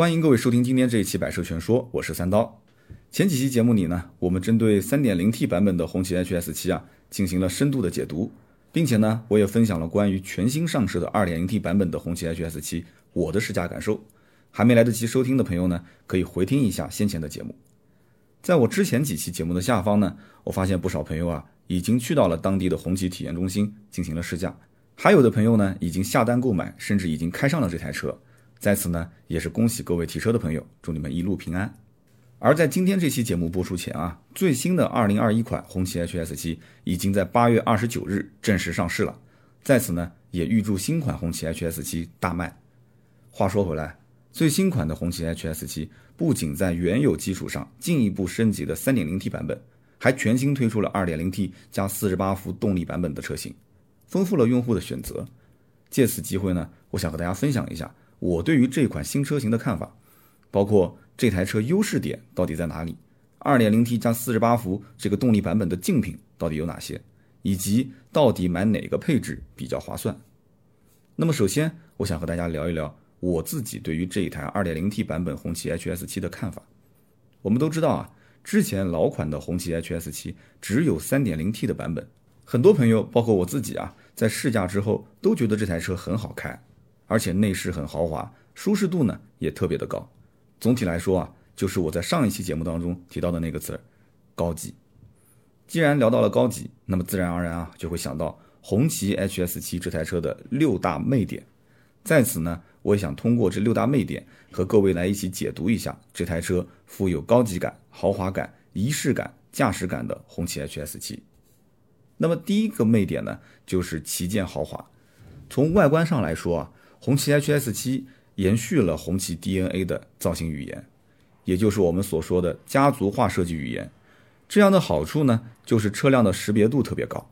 欢迎各位收听今天这一期《百车全说》，我是三刀。前几期节目里呢，我们针对 3.0T 版本的红旗 HS7 啊进行了深度的解读，并且呢，我也分享了关于全新上市的 2.0T 版本的红旗 HS7 我的试驾感受。还没来得及收听的朋友呢，可以回听一下先前的节目。在我之前几期节目的下方呢，我发现不少朋友啊已经去到了当地的红旗体验中心进行了试驾，还有的朋友呢已经下单购买，甚至已经开上了这台车。在此呢，也是恭喜各位提车的朋友，祝你们一路平安。而在今天这期节目播出前啊，最新的2021款红旗 HS7 已经在8月29日正式上市了。在此呢，也预祝新款红旗 HS7 大卖。话说回来，最新款的红旗 HS7 不仅在原有基础上进一步升级了 3.0T 版本，还全新推出了 2.0T 加48伏动力版本的车型，丰富了用户的选择。借此机会呢，我想和大家分享一下。我对于这款新车型的看法，包括这台车优势点到底在哪里，2.0T 加48伏这个动力版本的竞品到底有哪些，以及到底买哪个配置比较划算。那么首先，我想和大家聊一聊我自己对于这一台 2.0T 版本红旗 HS7 的看法。我们都知道啊，之前老款的红旗 HS7 只有 3.0T 的版本，很多朋友包括我自己啊，在试驾之后都觉得这台车很好开。而且内饰很豪华，舒适度呢也特别的高。总体来说啊，就是我在上一期节目当中提到的那个词儿，高级。既然聊到了高级，那么自然而然啊就会想到红旗 HS7 这台车的六大魅点。在此呢，我也想通过这六大魅点和各位来一起解读一下这台车富有高级感、豪华感、仪式感、驾驶感的红旗 HS7。那么第一个魅点呢，就是旗舰豪华。从外观上来说啊。红旗 HS7 延续了红旗 DNA 的造型语言，也就是我们所说的家族化设计语言。这样的好处呢，就是车辆的识别度特别高，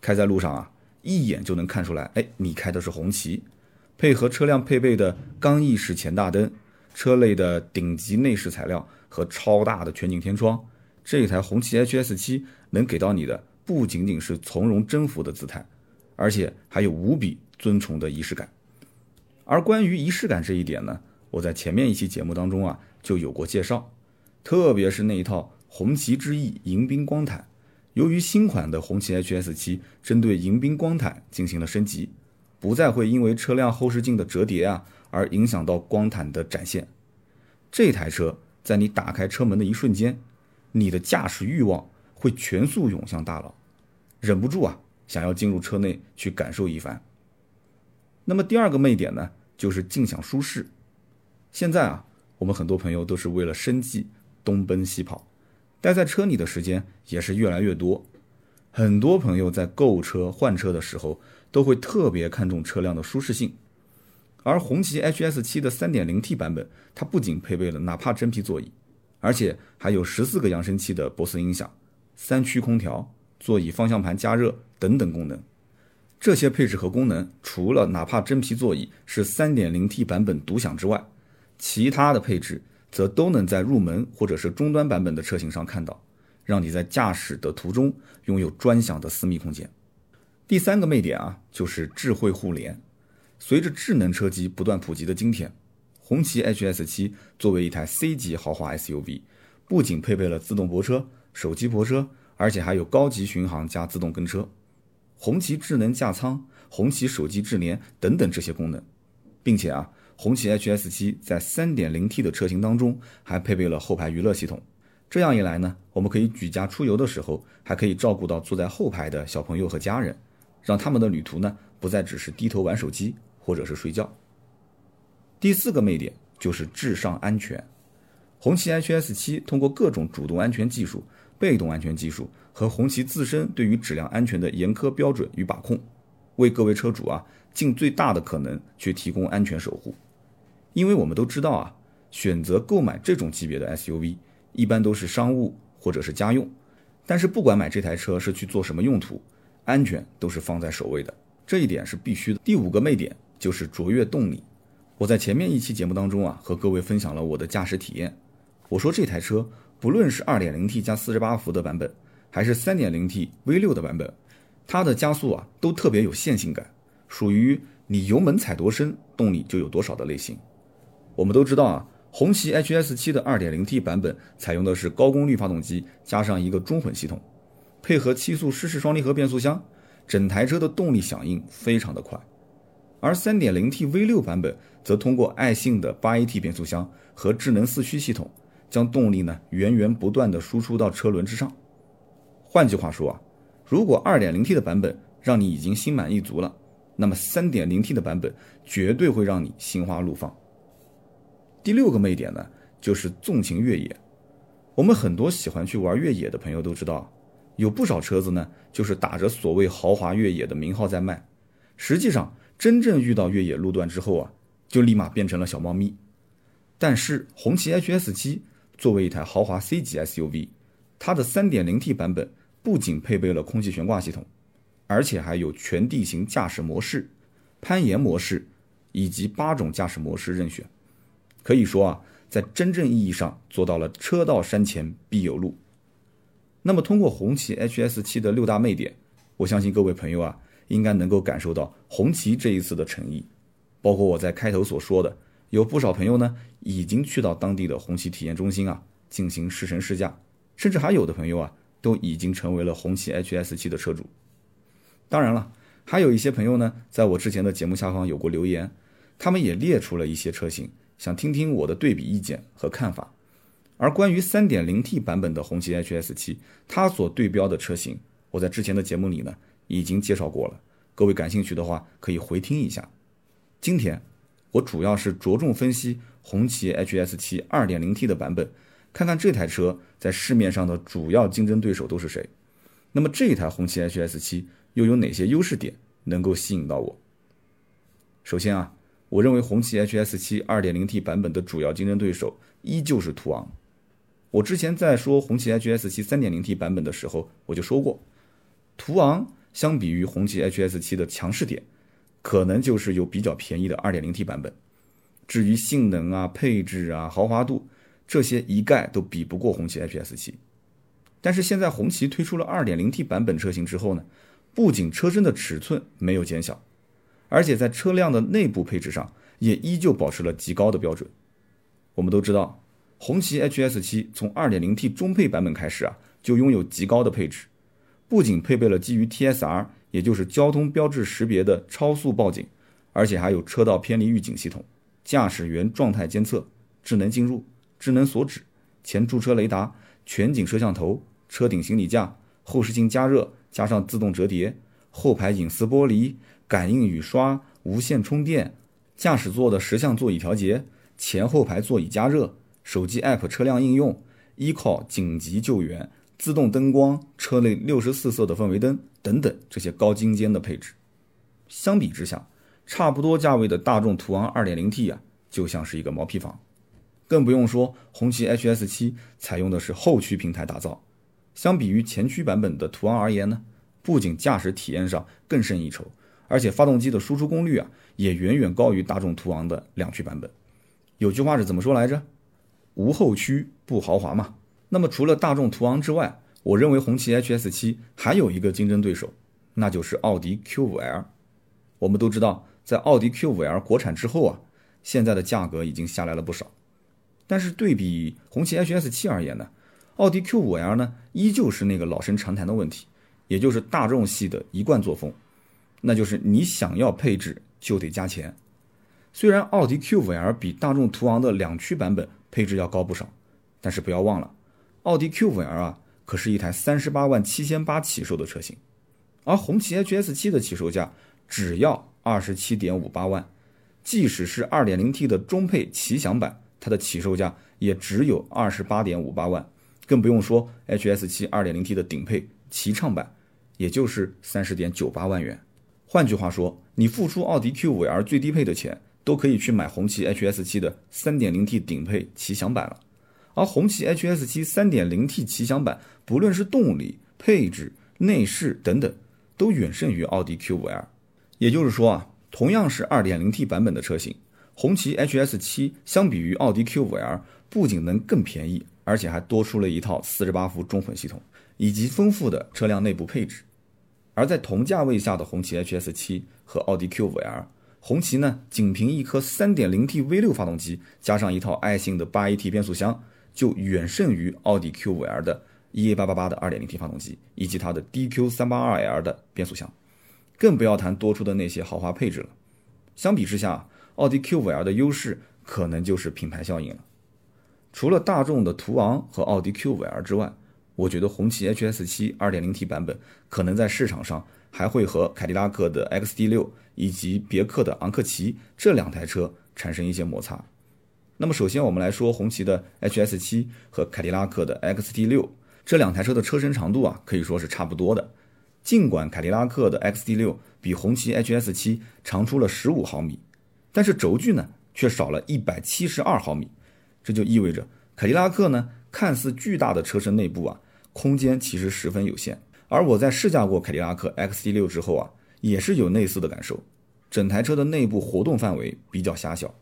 开在路上啊，一眼就能看出来，哎，你开的是红旗。配合车辆配备的刚翼式前大灯、车内的顶级内饰材料和超大的全景天窗，这一台红旗 HS7 能给到你的不仅仅是从容征服的姿态，而且还有无比尊崇的仪式感。而关于仪式感这一点呢，我在前面一期节目当中啊就有过介绍，特别是那一套红旗之翼迎宾光毯，由于新款的红旗 HS7 针对迎宾光毯进行了升级，不再会因为车辆后视镜的折叠啊而影响到光毯的展现。这台车在你打开车门的一瞬间，你的驾驶欲望会全速涌向大脑，忍不住啊想要进入车内去感受一番。那么第二个魅点呢，就是静享舒适。现在啊，我们很多朋友都是为了生计东奔西跑，待在车里的时间也是越来越多。很多朋友在购车换车的时候，都会特别看重车辆的舒适性。而红旗 HS7 的 3.0T 版本，它不仅配备了纳帕真皮座椅，而且还有十四个扬声器的博斯音响、三区空调、座椅方向盘加热等等功能。这些配置和功能，除了哪怕真皮座椅是 3.0T 版本独享之外，其他的配置则都能在入门或者是中端版本的车型上看到，让你在驾驶的途中拥有专享的私密空间。第三个魅点啊，就是智慧互联。随着智能车机不断普及的今天，红旗 HS7 作为一台 C 级豪华 SUV，不仅配备了自动泊车、手机泊车，而且还有高级巡航加自动跟车。红旗智能驾舱、红旗手机智联等等这些功能，并且啊，红旗 HS7 在 3.0T 的车型当中还配备了后排娱乐系统。这样一来呢，我们可以举家出游的时候，还可以照顾到坐在后排的小朋友和家人，让他们的旅途呢不再只是低头玩手机或者是睡觉。第四个魅点就是至上安全，红旗 HS7 通过各种主动安全技术。被动安全技术和红旗自身对于质量安全的严苛标准与把控，为各位车主啊尽最大的可能去提供安全守护。因为我们都知道啊，选择购买这种级别的 SUV，一般都是商务或者是家用。但是不管买这台车是去做什么用途，安全都是放在首位的，这一点是必须的。第五个魅点就是卓越动力。我在前面一期节目当中啊，和各位分享了我的驾驶体验，我说这台车。不论是 2.0T 加48伏的版本，还是 3.0T V6 的版本，它的加速啊都特别有线性感，属于你油门踩多深，动力就有多少的类型。我们都知道啊，红旗 HS7 的 2.0T 版本采用的是高功率发动机加上一个中混系统，配合七速湿式双离合变速箱，整台车的动力响应非常的快。而 3.0T V6 版本则通过爱信的 8AT 变速箱和智能四驱系统，将动力呢源源不断的输出到车轮之上。换句话说啊，如果 2.0T 的版本让你已经心满意足了，那么 3.0T 的版本绝对会让你心花怒放。第六个魅点呢，就是纵情越野。我们很多喜欢去玩越野的朋友都知道，有不少车子呢，就是打着所谓豪华越野的名号在卖，实际上真正遇到越野路段之后啊，就立马变成了小猫咪。但是红旗 HS7 作为一台豪华 C 级 SUV，它的 3.0T 版本。不仅配备了空气悬挂系统，而且还有全地形驾驶模式、攀岩模式以及八种驾驶模式任选。可以说啊，在真正意义上做到了车到山前必有路。那么，通过红旗 HS7 的六大魅点，我相信各位朋友啊，应该能够感受到红旗这一次的诚意。包括我在开头所说的，有不少朋友呢已经去到当地的红旗体验中心啊进行试乘试驾，甚至还有的朋友啊。都已经成为了红旗 HS7 的车主。当然了，还有一些朋友呢，在我之前的节目下方有过留言，他们也列出了一些车型，想听听我的对比意见和看法。而关于 3.0T 版本的红旗 HS7，它所对标的车型，我在之前的节目里呢已经介绍过了。各位感兴趣的话，可以回听一下。今天我主要是着重分析红旗 HS7 2.0T 的版本。看看这台车在市面上的主要竞争对手都是谁？那么这一台红旗 HS7 又有哪些优势点能够吸引到我？首先啊，我认为红旗 HS7 2.0T 版本的主要竞争对手依旧是途昂。我之前在说红旗 HS7 3.0T 版本的时候，我就说过，途昂相比于红旗 HS7 的强势点，可能就是有比较便宜的 2.0T 版本。至于性能啊、配置啊、豪华度，这些一概都比不过红旗 HS7，但是现在红旗推出了 2.0T 版本车型之后呢，不仅车身的尺寸没有减小，而且在车辆的内部配置上也依旧保持了极高的标准。我们都知道，红旗 HS7 从 2.0T 中配版本开始啊，就拥有极高的配置，不仅配备了基于 TSR，也就是交通标志识别的超速报警，而且还有车道偏离预警系统、驾驶员状态监测、智能进入。智能锁止、前驻车雷达、全景摄像头、车顶行李架、后视镜加热，加上自动折叠、后排隐私玻璃、感应雨刷、无线充电、驾驶座的十项座椅调节、前后排座椅加热、手机 App 车辆应用、，Eco 紧急救援、自动灯光、车内六十四色的氛围灯等等这些高精尖的配置，相比之下，差不多价位的大众途昂 2.0T 啊，就像是一个毛坯房。更不用说红旗 HS7 采用的是后驱平台打造，相比于前驱版本的途昂而言呢，不仅驾驶体验上更胜一筹，而且发动机的输出功率啊也远远高于大众途昂的两驱版本。有句话是怎么说来着？无后驱不豪华嘛。那么除了大众途昂之外，我认为红旗 HS7 还有一个竞争对手，那就是奥迪 Q5L。我们都知道，在奥迪 Q5L 国产之后啊，现在的价格已经下来了不少。但是对比红旗 HS7 而言呢，奥迪 Q5L 呢依旧是那个老生常谈的问题，也就是大众系的一贯作风，那就是你想要配置就得加钱。虽然奥迪 Q5L 比大众途昂的两驱版本配置要高不少，但是不要忘了，奥迪 Q5L 啊可是一台三十八万七千八起售的车型，而红旗 HS7 的起售价只要二十七点五八万，即使是 2.0T 的中配奇享版。它的起售价也只有二十八点五八万，更不用说 HS7 2.0T 的顶配奇畅版，也就是三十点九八万元。换句话说，你付出奥迪 Q5L 最低配的钱，都可以去买红旗 HS7 的 3.0T 顶配奇享版了。而红旗 HS7 3.0T 旗享版，不论是动力、配置、内饰等等，都远胜于奥迪 Q5L。也就是说啊，同样是 2.0T 版本的车型。红旗 HS7 相比于奥迪 Q5L，不仅能更便宜，而且还多出了一套四十八伏中混系统，以及丰富的车辆内部配置。而在同价位下的红旗 HS7 和奥迪 Q5L，红旗呢，仅凭一颗 3.0T V6 发动机，加上一套爱信的 8AT 变速箱，就远胜于奥迪 Q5L 的 EA888 的 2.0T 发动机，以及它的 DQ382L 的变速箱，更不要谈多出的那些豪华配置了。相比之下，奥迪 Q5L 的优势可能就是品牌效应了。除了大众的途昂和奥迪 Q5L 之外，我觉得红旗 HS7 2.0T 版本可能在市场上还会和凯迪拉克的 XT6 以及别克的昂克旗这两台车产生一些摩擦。那么首先我们来说红旗的 HS7 和凯迪拉克的 XT6 这两台车的车身长度啊，可以说是差不多的。尽管凯迪拉克的 XT6 比红旗 HS7 长出了15毫米，但是轴距呢却少了一百七十二毫米，这就意味着凯迪拉克呢看似巨大的车身内部啊。空间其实十分有限，而我在试驾过凯迪拉克 XT6 之后啊，也是有类似的感受。整台车的内部活动范围比较狭小。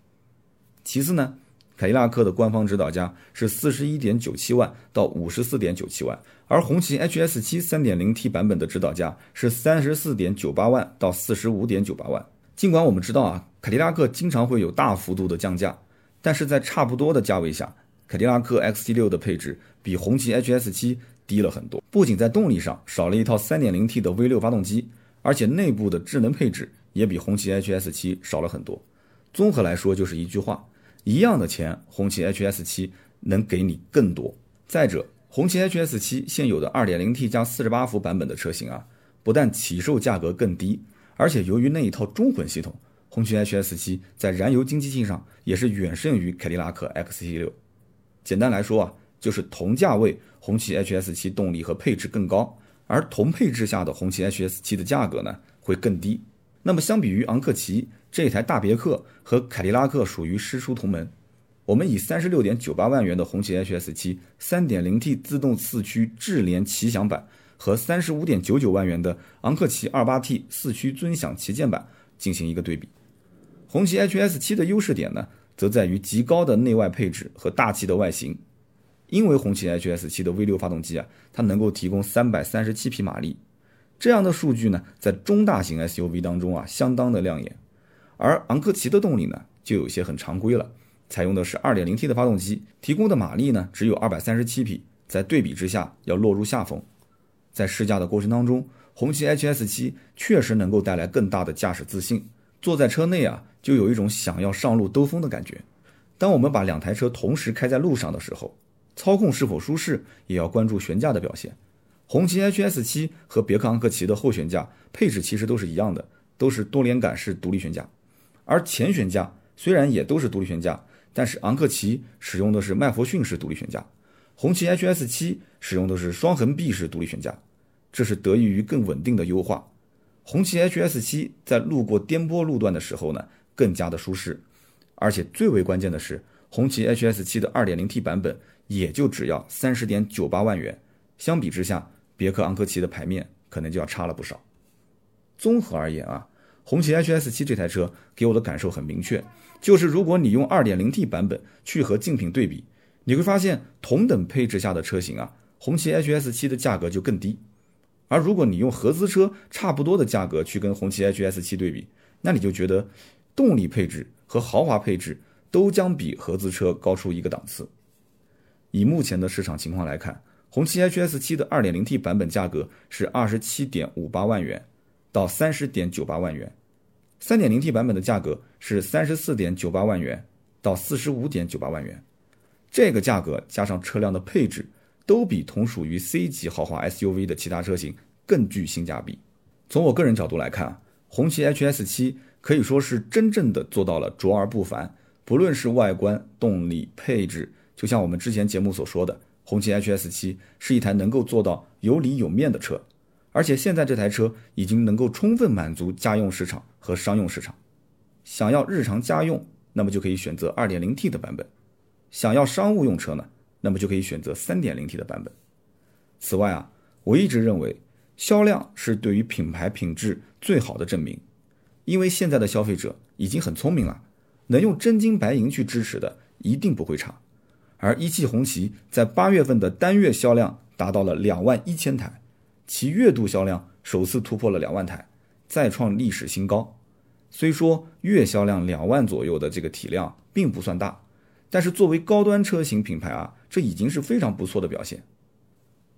其次呢，凯迪拉克的官方指导价是四十一点九七万到五十四点九七万，而红旗 HS7 三点零 T 版本的指导价是三十四点九八万到四十五点九八万。尽管我们知道啊，凯迪拉克经常会有大幅度的降价，但是在差不多的价位下，凯迪拉克 XT6 的配置比红旗 HS7。低了很多，不仅在动力上少了一套 3.0T 的 V6 发动机，而且内部的智能配置也比红旗 HS7 少了很多。综合来说，就是一句话：一样的钱，红旗 HS7 能给你更多。再者，红旗 HS7 现有的 2.0T 加48伏版本的车型啊，不但起售价格更低，而且由于那一套中混系统，红旗 HS7 在燃油经济性上也是远胜于凯迪拉克 XT6。简单来说啊。就是同价位，红旗 HS7 动力和配置更高，而同配置下的红旗 HS7 的价格呢会更低。那么相比于昂克旗这台大别克和凯迪拉克属于师出同门，我们以三十六点九八万元的红旗 HS7 三点零 T 自动四驱智联旗享版和三十五点九九万元的昂克旗二八 T 四驱尊享旗舰版进行一个对比，红旗 HS7 的优势点呢，则在于极高的内外配置和大气的外形。因为红旗 HS7 的 V6 发动机啊，它能够提供三百三十七匹马力，这样的数据呢，在中大型 SUV 当中啊，相当的亮眼。而昂克旗的动力呢，就有些很常规了，采用的是 2.0T 的发动机，提供的马力呢，只有二百三十七匹，在对比之下要落入下风。在试驾的过程当中，红旗 HS7 确实能够带来更大的驾驶自信，坐在车内啊，就有一种想要上路兜风的感觉。当我们把两台车同时开在路上的时候，操控是否舒适，也要关注悬架的表现。红旗 HS7 和别克昂克旗的后悬架配置其实都是一样的，都是多连杆式独立悬架。而前悬架虽然也都是独立悬架，但是昂克旗使用的是麦弗逊式独立悬架，红旗 HS7 使用的是双横臂式独立悬架，这是得益于更稳定的优化。红旗 HS7 在路过颠簸路段的时候呢，更加的舒适，而且最为关键的是，红旗 HS7 的 2.0T 版本。也就只要三十点九八万元，相比之下，别克昂科旗的牌面可能就要差了不少。综合而言啊，红旗 HS7 这台车给我的感受很明确，就是如果你用二点零 T 版本去和竞品对比，你会发现同等配置下的车型啊，红旗 HS7 的价格就更低；而如果你用合资车差不多的价格去跟红旗 HS7 对比，那你就觉得动力配置和豪华配置都将比合资车高出一个档次。以目前的市场情况来看，红旗 HS7 的 2.0T 版本价格是27.58万元到30.98万元，3.0T 版本的价格是34.98万元到45.98万元。这个价格加上车辆的配置，都比同属于 C 级豪华 SUV 的其他车型更具性价比。从我个人角度来看，红旗 HS7 可以说是真正的做到了卓而不凡，不论是外观、动力、配置。就像我们之前节目所说的，红旗 HS7 是一台能够做到有里有面的车，而且现在这台车已经能够充分满足家用市场和商用市场。想要日常家用，那么就可以选择 2.0T 的版本；想要商务用车呢，那么就可以选择 3.0T 的版本。此外啊，我一直认为销量是对于品牌品质最好的证明，因为现在的消费者已经很聪明了，能用真金白银去支持的一定不会差。而一汽红旗在八月份的单月销量达到了两万一千台，其月度销量首次突破了两万台，再创历史新高。虽说月销量两万左右的这个体量并不算大，但是作为高端车型品牌啊，这已经是非常不错的表现。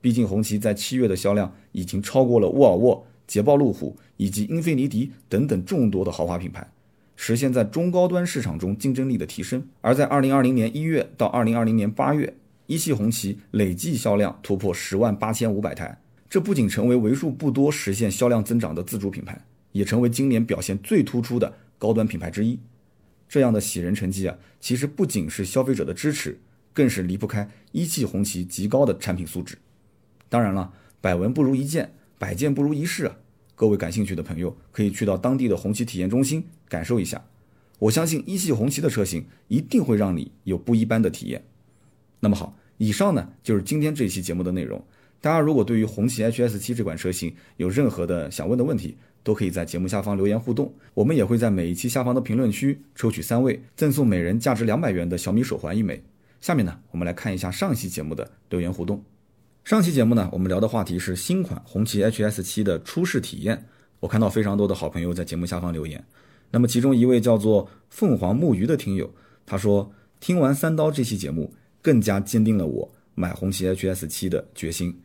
毕竟红旗在七月的销量已经超过了沃尔沃、捷豹路虎以及英菲尼迪等等众多的豪华品牌，实现在中高端市场中竞争力的提升。而在二零二零年一月到二零二零年八月，一汽红旗累计销量突破十万八千五百台，这不仅成为为数不多实现销量增长的自主品牌。也成为今年表现最突出的高端品牌之一。这样的喜人成绩啊，其实不仅是消费者的支持，更是离不开一汽红旗极高的产品素质。当然了，百闻不如一见，百见不如一试啊！各位感兴趣的朋友，可以去到当地的红旗体验中心感受一下。我相信一汽红旗的车型一定会让你有不一般的体验。那么好，以上呢就是今天这一期节目的内容。大家如果对于红旗 HS 七这款车型有任何的想问的问题，都可以在节目下方留言互动，我们也会在每一期下方的评论区抽取三位，赠送每人价值两百元的小米手环一枚。下面呢，我们来看一下上期节目的留言互动。上期节目呢，我们聊的话题是新款红旗 HS 七的出试体验。我看到非常多的好朋友在节目下方留言，那么其中一位叫做凤凰木鱼的听友，他说听完三刀这期节目，更加坚定了我买红旗 HS 七的决心。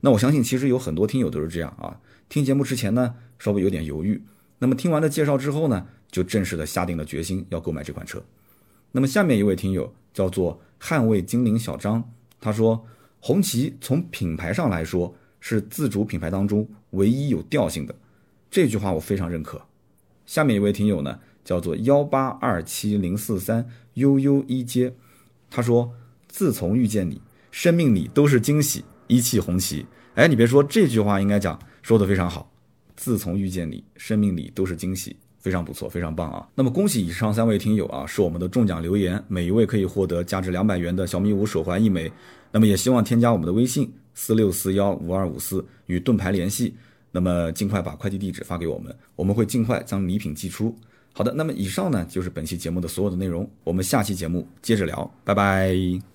那我相信，其实有很多听友都是这样啊。听节目之前呢，稍微有点犹豫，那么听完了介绍之后呢，就正式的下定了决心要购买这款车。那么下面一位听友叫做捍卫精灵小张，他说红旗从品牌上来说是自主品牌当中唯一有调性的，这句话我非常认可。下面一位听友呢叫做幺八二七零四三悠悠一街，他说自从遇见你，生命里都是惊喜，一汽红旗。哎，你别说这句话应该讲。说的非常好，自从遇见你，生命里都是惊喜，非常不错，非常棒啊！那么恭喜以上三位听友啊，是我们的中奖留言，每一位可以获得价值两百元的小米五手环一枚。那么也希望添加我们的微信四六四幺五二五四与盾牌联系，那么尽快把快递地址发给我们，我们会尽快将礼品寄出。好的，那么以上呢就是本期节目的所有的内容，我们下期节目接着聊，拜拜。